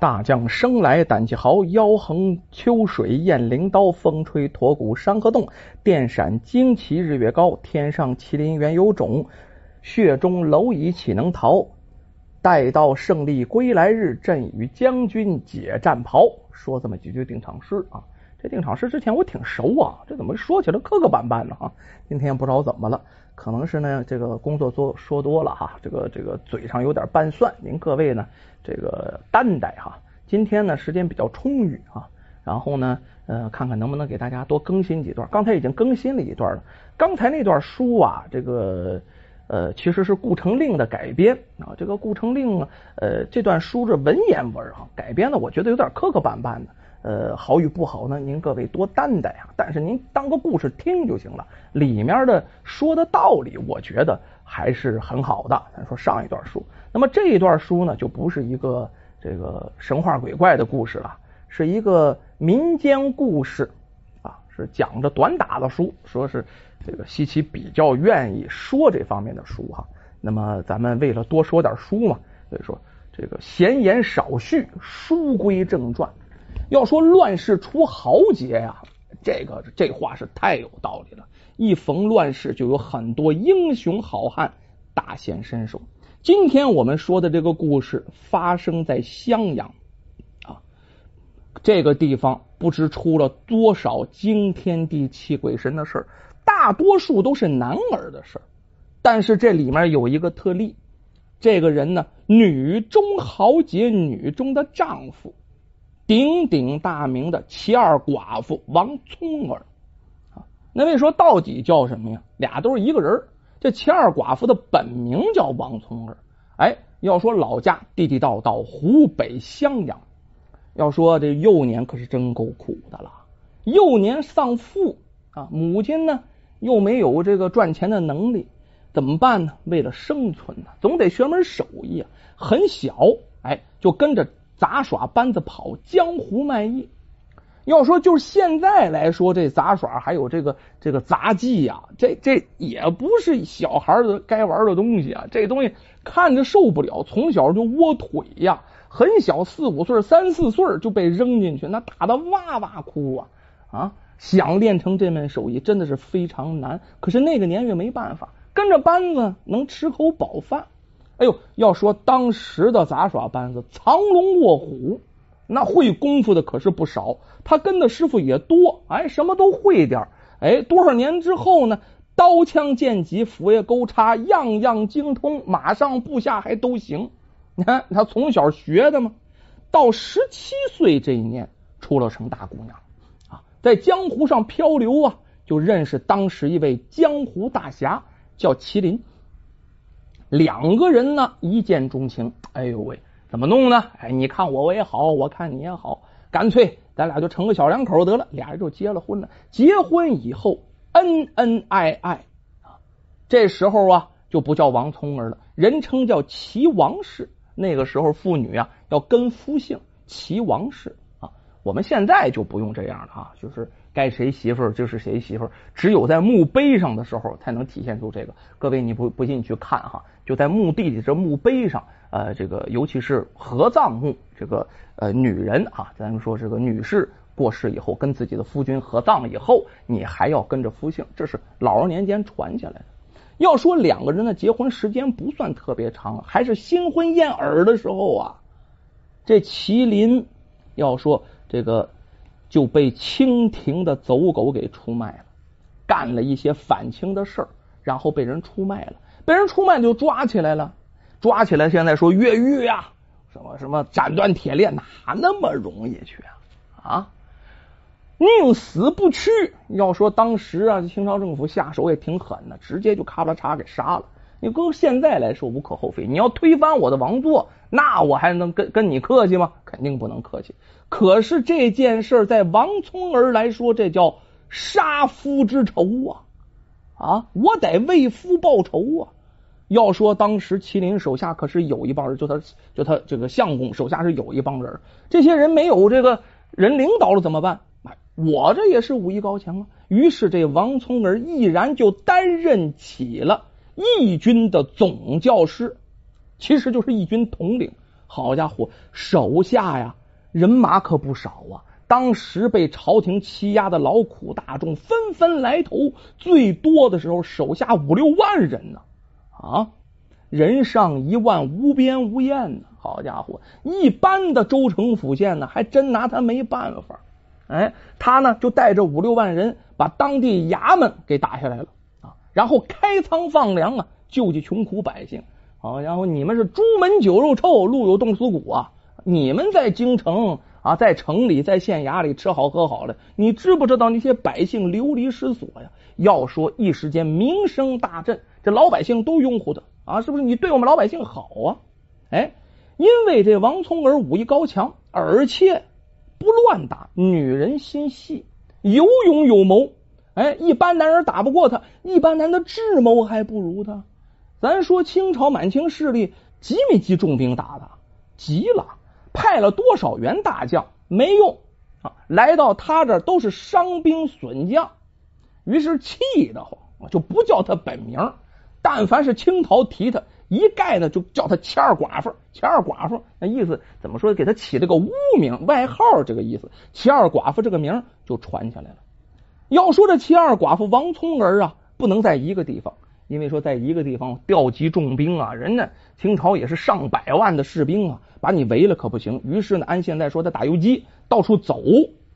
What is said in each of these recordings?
大将生来胆气豪，腰横秋水雁翎刀，风吹驼骨山河动，电闪旌旗日月高。天上麒麟原有种，血中蝼蚁岂能逃？待到胜利归来日，朕与将军解战袍。说这么几句定场诗啊，这定场诗之前我挺熟啊，这怎么说起来磕磕绊绊的啊？今天不知道怎么了。可能是呢，这个工作做说多了哈，这个这个嘴上有点拌蒜，您各位呢这个担待哈。今天呢时间比较充裕啊，然后呢呃看看能不能给大家多更新几段。刚才已经更新了一段了，刚才那段书啊，这个呃其实是顾城令的改编啊，这个顾城令呃这段书是文言文啊，改编的我觉得有点磕磕绊绊的。呃，好与不好呢？您各位多担待啊！但是您当个故事听就行了。里面的说的道理，我觉得还是很好的。咱说上一段书，那么这一段书呢，就不是一个这个神话鬼怪的故事了，是一个民间故事啊，是讲着短打的书。说是这个西岐比较愿意说这方面的书哈。那么咱们为了多说点书嘛，所以说这个闲言少叙，书归正传。要说乱世出豪杰呀，这个这话是太有道理了。一逢乱世，就有很多英雄好汉大显身手。今天我们说的这个故事发生在襄阳啊，这个地方不知出了多少惊天地泣鬼神的事儿，大多数都是男儿的事儿。但是这里面有一个特例，这个人呢，女中豪杰，女中的丈夫。鼎鼎大名的齐二寡妇王聪儿啊，那位说到底叫什么呀？俩都是一个人这齐二寡妇的本名叫王聪儿，哎，要说老家地地道道湖北襄阳。要说这幼年可是真够苦的了，幼年丧父啊，母亲呢又没有这个赚钱的能力，怎么办呢？为了生存呢，总得学门手艺啊。很小，哎，就跟着。杂耍班子跑江湖卖艺，要说就是现在来说，这杂耍还有这个这个杂技呀，这这也不是小孩的该玩的东西啊。这东西看着受不了，从小就窝腿呀，很小四五岁、三四岁就被扔进去，那打的哇哇哭啊啊！想练成这门手艺真的是非常难，可是那个年月没办法，跟着班子能吃口饱饭。哎呦，要说当时的杂耍班子藏龙卧虎，那会功夫的可是不少。他跟的师傅也多，哎，什么都会点哎，多少年之后呢？刀枪剑戟斧钺钩叉样样精通，马上部下还都行。你看他从小学的嘛，到十七岁这一年出了成大姑娘啊，在江湖上漂流啊，就认识当时一位江湖大侠，叫麒麟。两个人呢，一见钟情。哎呦喂，怎么弄呢？哎，你看我我也好，我看你也好，干脆咱俩就成个小两口得了。俩人就结了婚了。结婚以后，恩恩爱爱啊。这时候啊，就不叫王聪儿了，人称叫齐王氏。那个时候，妇女啊要跟夫姓，齐王氏啊。我们现在就不用这样了啊，就是。该谁媳妇儿就是谁媳妇儿，只有在墓碑上的时候才能体现出这个。各位，你不不信你去看哈，就在墓地里这墓碑上，呃，这个尤其是合葬墓，这个呃女人啊，咱们说这个女士过世以后跟自己的夫君合葬以后，你还要跟着夫姓，这是老年间传下来的。要说两个人的结婚时间不算特别长，还是新婚燕尔的时候啊。这麒麟要说这个。就被清廷的走狗给出卖了，干了一些反清的事儿，然后被人出卖了，被人出卖就抓起来了，抓起来现在说越狱呀，什么什么斩断铁链，哪那么容易去啊？啊，宁死不屈。要说当时啊，清朝政府下手也挺狠的，直接就咔啦嚓给杀了。你搁现在来说无可厚非，你要推翻我的王座，那我还能跟跟你客气吗？肯定不能客气。可是这件事在王聪儿来说，这叫杀夫之仇啊！啊，我得为夫报仇啊！要说当时麒麟手下可是有一帮人，就他就他这个相公手下是有一帮人，这些人没有这个人领导了怎么办？我这也是武艺高强啊！于是这王聪儿毅然就担任起了义军的总教师，其实就是义军统领。好家伙，手下呀人马可不少啊！当时被朝廷欺压的劳苦大众纷纷来投，最多的时候手下五六万人呢啊！人上一万，无边无沿呢。好家伙，一般的州城府县呢，还真拿他没办法。哎，他呢就带着五六万人，把当地衙门给打下来了啊，然后开仓放粮啊，救济穷苦百姓。好家伙，你们是朱门酒肉臭，路有冻死骨啊！你们在京城啊，在城里，在县衙里吃好喝好的，你知不知道那些百姓流离失所呀？要说一时间名声大振，这老百姓都拥护他啊，是不是？你对我们老百姓好啊？哎，因为这王聪儿武艺高强，而且。不乱打，女人心细，有勇有谋。哎，一般男人打不过他，一般男的智谋还不如他。咱说清朝满清势力急没急重兵打他？急了，派了多少员大将没用啊！来到他这都是伤兵损将，于是气得慌，就不叫他本名。但凡是清朝提他。一概呢就叫他钱二寡妇，钱二寡妇那意思怎么说？给他起了个污名外号，这个意思。钱二寡妇这个名就传下来了。要说这钱二寡妇王聪儿啊，不能在一个地方，因为说在一个地方调集重兵啊，人家清朝也是上百万的士兵啊，把你围了可不行。于是呢，按现在说他打游击，到处走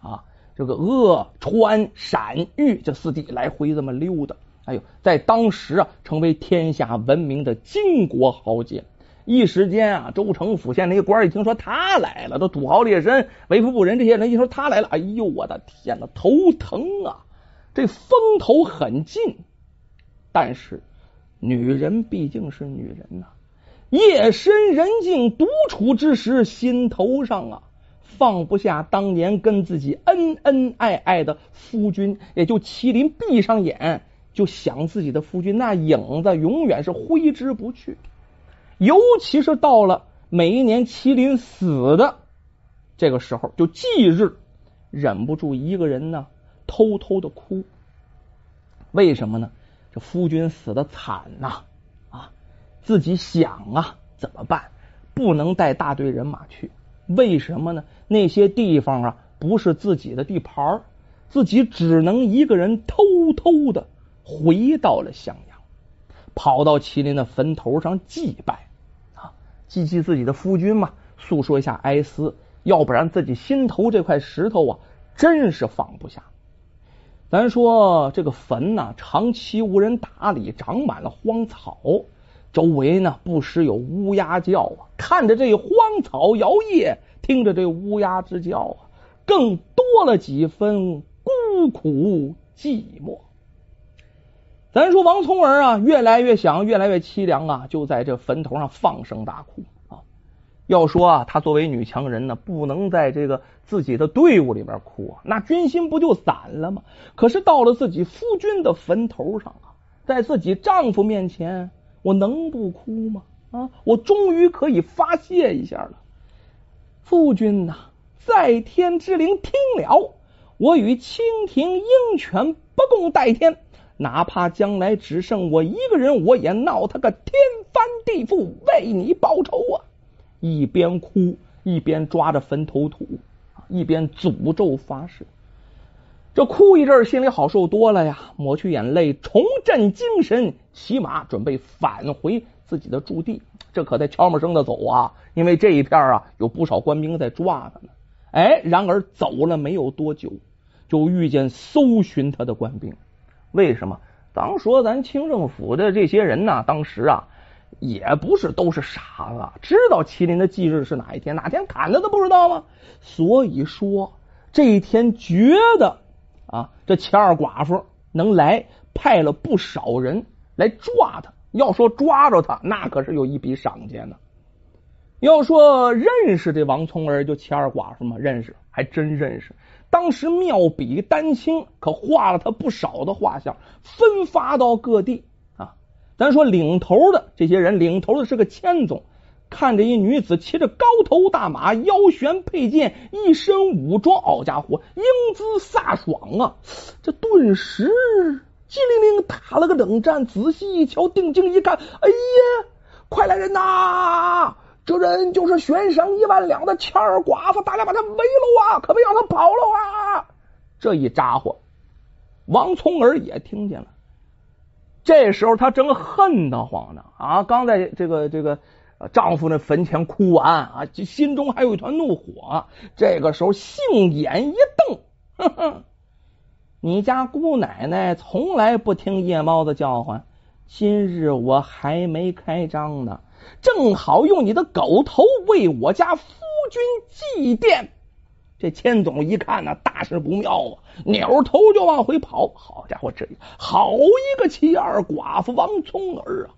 啊，这个鄂川陕豫这四地来回这么溜达。哎呦，在当时啊，成为天下闻名的巾帼豪杰。一时间啊，州城府县那些官一听说他来了，都土豪劣绅、为富不仁这些人一说他来了，哎呦，我的天哪，头疼啊！这风头很劲，但是女人毕竟是女人呐，夜深人静独处之时，心头上啊放不下当年跟自己恩恩爱爱的夫君，也就麒麟闭上眼。就想自己的夫君，那影子永远是挥之不去。尤其是到了每一年麒麟死的这个时候，就忌日，忍不住一个人呢偷偷的哭。为什么呢？夫君死的惨呐啊！自己想啊，怎么办？不能带大队人马去。为什么呢？那些地方啊，不是自己的地盘自己只能一个人偷偷的。回到了襄阳，跑到麒麟的坟头上祭拜啊，祭祭自己的夫君嘛，诉说一下哀思，要不然自己心头这块石头啊，真是放不下。咱说这个坟呢，长期无人打理，长满了荒草，周围呢不时有乌鸦叫啊。看着这荒草摇曳，听着这乌鸦之叫啊，更多了几分孤苦寂寞。咱说王聪儿啊，越来越想，越来越凄凉啊，就在这坟头上放声大哭。要说啊，她作为女强人呢，不能在这个自己的队伍里边哭啊，那军心不就散了吗？可是到了自己夫君的坟头上啊，在自己丈夫面前，我能不哭吗？啊，我终于可以发泄一下了。夫君呐，在天之灵听了，我与蜻蜓鹰犬不共戴天。哪怕将来只剩我一个人，我也闹他个天翻地覆，为你报仇啊！一边哭一边抓着坟头土，一边诅咒发誓。这哭一阵，心里好受多了呀，抹去眼泪，重振精神，骑马准备返回自己的驻地。这可得悄没声的走啊，因为这一片啊有不少官兵在抓他呢。哎，然而走了没有多久，就遇见搜寻他的官兵。为什么？当说咱清政府的这些人呢，当时啊，也不是都是傻子，知道麒麟的忌日是哪一天，哪天砍他都不知道吗？所以说这一天觉得啊，这钱二寡妇能来，派了不少人来抓他。要说抓着他，那可是有一笔赏钱呢。要说认识这王聪儿，就钱二寡妇吗？认识，还真认识。当时妙笔丹青可画了他不少的画像，分发到各地。咱说领头的这些人，领头的是个千总，看着一女子骑着高头大马，腰悬佩剑，一身武装，好家伙，英姿飒爽啊！这顿时机灵灵打了个冷战，仔细一瞧，定睛一看，哎呀，快来人呐！这人就是悬赏一万两的千儿寡妇，大家把他围了啊！可别让他跑了啊！这一咋呼，王聪儿也听见了。这时候他正恨得慌呢啊！刚在这个这个丈夫那坟前哭完啊，心中还有一团怒火。这个时候，杏眼一瞪，哼哼，你家姑奶奶从来不听夜猫子叫唤，今日我还没开张呢。正好用你的狗头为我家夫君祭奠。这千总一看呢，大事不妙啊，扭头就往回跑。好家伙，这好一个七二寡妇王聪儿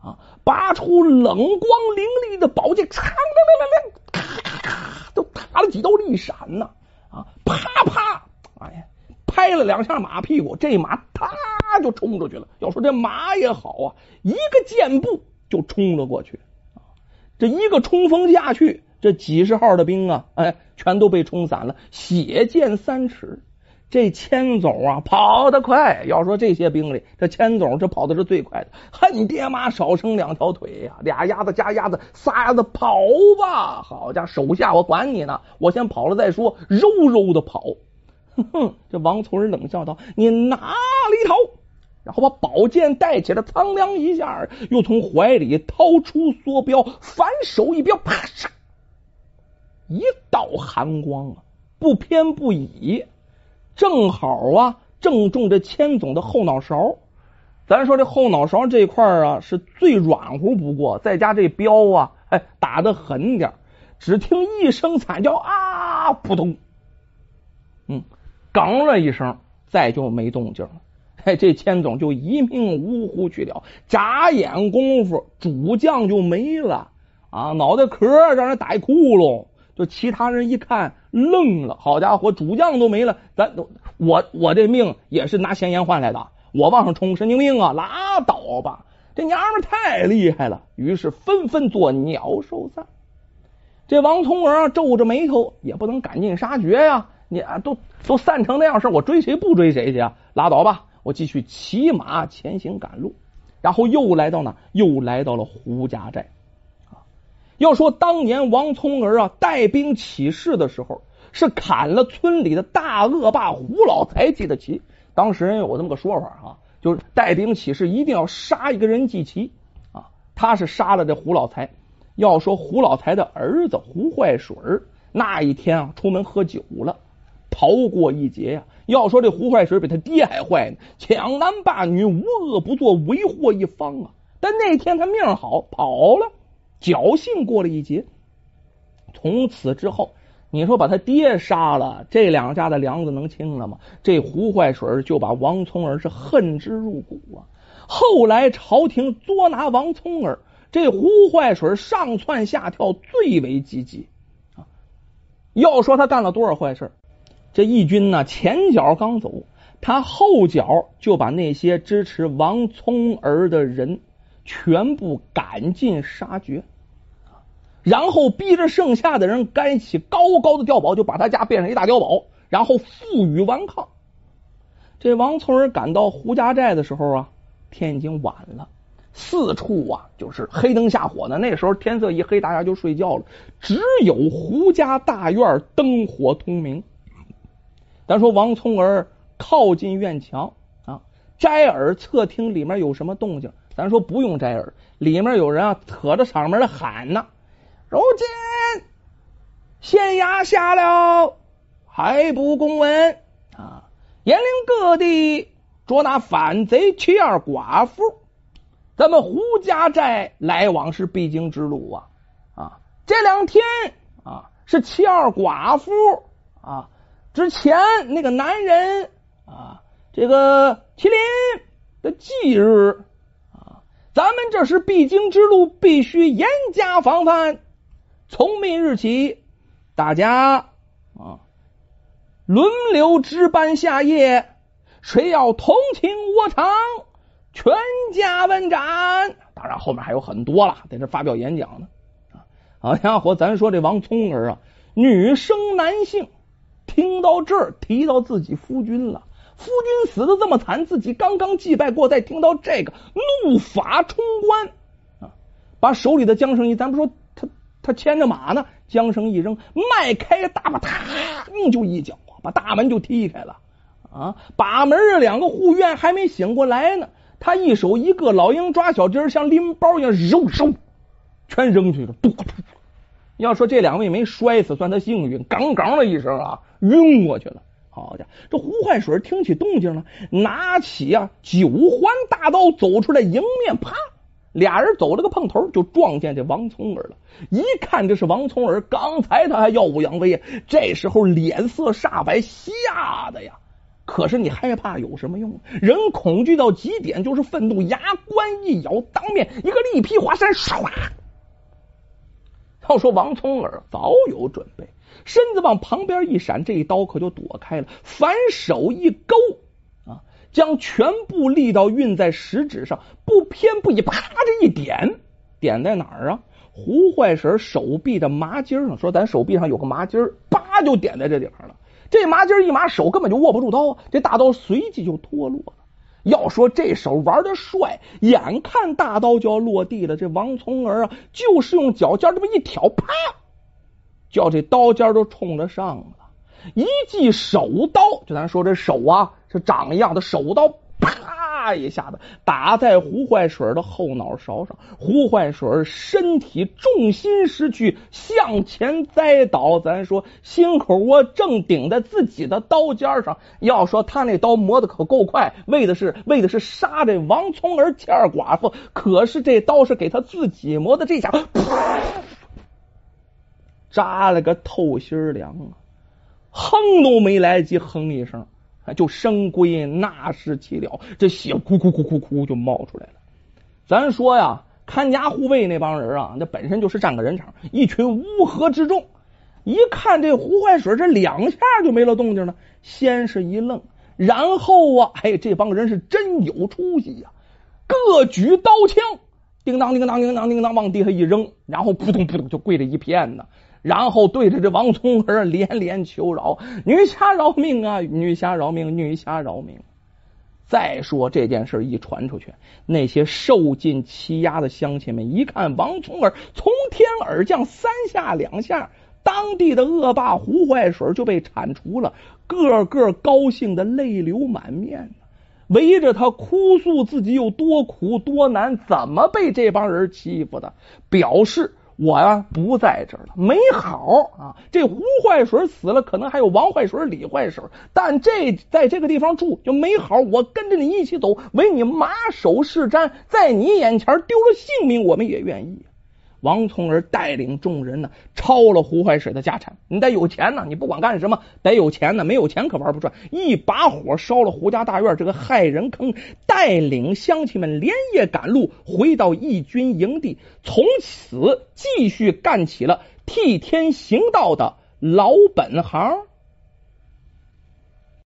啊！啊，拔出冷光凌厉的宝剑，嚓，亮亮亮，咔咔咔，都打了几道利闪呢！啊，啪啪，哎呀，拍了两下马屁股，这马啪就冲出去了。要说这马也好啊，一个箭步。就冲了过去，这一个冲锋下去，这几十号的兵啊，哎，全都被冲散了，血溅三尺。这千总啊，跑得快。要说这些兵里，这千总这跑的是最快的，恨爹妈少生两条腿呀！俩鸭子加鸭子，仨鸭子跑吧！好家伙，手下我管你呢，我先跑了再说，肉肉的跑。哼哼，这王从仁冷笑道：“你哪里逃？”然后把宝剑带起来，苍凉一下，又从怀里掏出梭镖，反手一镖，啪嚓，一道寒光啊，不偏不倚，正好啊，正中这千总的后脑勺。咱说这后脑勺这块啊，是最软乎不过，再加这镖啊，哎，打的狠点只听一声惨叫啊，扑通，嗯，刚了一声，再就没动静了。哎，这千总就一命呜呼去了，眨眼功夫，主将就没了啊！脑袋壳让人打一窟窿，就其他人一看愣了，好家伙，主将都没了，咱都我我这命也是拿闲言换来的，我往上冲，神经病啊！拉倒吧，这娘们太厉害了，于是纷纷做鸟兽散。这王聪儿皱着眉头，也不能赶尽杀绝呀！你啊，都都散成那样事我追谁不追谁去啊？拉倒吧。我继续骑马前行赶路，然后又来到哪？又来到了胡家寨。要说当年王聪儿啊带兵起事的时候，是砍了村里的大恶霸胡老财记的旗。当时人有这么个说法啊，就是带兵起事一定要杀一个人祭旗啊。他是杀了这胡老财。要说胡老财的儿子胡坏水那一天啊出门喝酒了。逃过一劫呀！要说这胡坏水比他爹还坏呢，抢男霸女，无恶不作，为祸一方啊！但那天他命好，跑了，侥幸过了一劫。从此之后，你说把他爹杀了，这两家的梁子能清了吗？这胡坏水就把王聪儿是恨之入骨啊！后来朝廷捉拿王聪儿，这胡坏水上蹿下跳，最为积极啊！要说他干了多少坏事？这义军呢，前脚刚走，他后脚就把那些支持王聪儿的人全部赶尽杀绝，然后逼着剩下的人盖起高高的碉堡，就把他家变成一大碉堡，然后负隅顽抗。这王聪儿赶到胡家寨的时候啊，天已经晚了，四处啊就是黑灯瞎火的。那时候天色一黑，大家就睡觉了，只有胡家大院灯火通明。咱说王聪儿靠近院墙啊，摘耳侧听里面有什么动静。咱说不用摘耳，里面有人啊，扯着嗓门的喊呢。如今县衙下了还不公文啊，严令各地捉拿反贼七二寡妇。咱们胡家寨来往是必经之路啊啊，这两天啊是七二寡妇啊。之前那个男人啊，这个麒麟的忌日，咱们这是必经之路，必须严加防范。从明日起，大家啊轮流值班下夜，谁要同情我场，全家问斩。当然后面还有很多了，在这发表演讲呢。好家伙，咱说这王聪儿啊，女生男性。听到这儿，提到自己夫君了。夫君死的这么惨，自己刚刚祭拜过，再听到这个，怒发冲冠啊！把手里的缰绳一，咱不说他他牵着马呢，缰绳一扔，迈开大马，嘡就一脚把大门就踢开了啊！把门两个护院还没醒过来呢，他一手一个老鹰抓小鸡，像拎包一样揉揉，全扔去了。嘟嘟！要说这两位没摔死，算他幸运。杠杠的一声啊，晕过去了。好家伙，这胡坏水听起动静了，拿起啊九环大刀走出来，迎面啪。俩人走了个碰头，就撞见这王聪儿了。一看这是王聪儿，刚才他还耀武扬威，这时候脸色煞白，吓得呀！可是你害怕有什么用？人恐惧到极点就是愤怒，牙关一咬，当面一个力劈华山，唰！要说王聪儿早有准备，身子往旁边一闪，这一刀可就躲开了，反手一勾。啊将全部力道运在食指上，不偏不倚，啪这一点，点在哪儿啊？胡坏神手臂的麻筋上，说咱手臂上有个麻筋儿，叭就点在这地方了。这麻筋一麻，手根本就握不住刀啊！这大刀随即就脱落了。要说这手玩的帅，眼看大刀就要落地了，这王从儿啊，就是用脚尖这么一挑，啪，叫这刀尖都冲着上了。一记手刀，就咱说这手啊，是掌一样的手刀，啪一下子打在胡坏水的后脑勺上。胡坏水身体重心失去，向前栽倒。咱说心口窝正顶在自己的刀尖上。要说他那刀磨的可够快，为的是为的是杀这王聪儿欠寡妇。可是这刀是给他自己磨的，这下啪扎了个透心凉啊！哼都没来及哼一声，就生归那是岂了？这血哭哭哭哭哭就冒出来了。咱说呀，看家护卫那帮人啊，那本身就是占个人场，一群乌合之众。一看这胡坏水，这两下就没了动静了。先是一愣，然后啊，哎，这帮人是真有出息呀！各举刀枪，叮当叮当叮当叮当往地下一扔，然后扑通扑通就跪了一片呢。然后对着这王聪儿连连求饶：“女侠饶命啊！女侠饶命！女侠饶命！”再说这件事一传出去，那些受尽欺压的乡亲们一看王聪儿从天而降，三下两下，当地的恶霸胡坏水就被铲除了，个个高兴的泪流满面，围着他哭诉自己有多苦多难，怎么被这帮人欺负的，表示。我呀不在这儿了，没好啊！这胡坏水死了，可能还有王坏水、李坏水，但这在这个地方住就没好。我跟着你一起走，为你马首是瞻，在你眼前丢了性命，我们也愿意。王聪儿带领众人呢，抄了胡怀水的家产。你得有钱呢，你不管干什么得有钱呢，没有钱可玩不转。一把火烧了胡家大院这个害人坑，带领乡亲们连夜赶路，回到义军营地，从此继续干起了替天行道的老本行。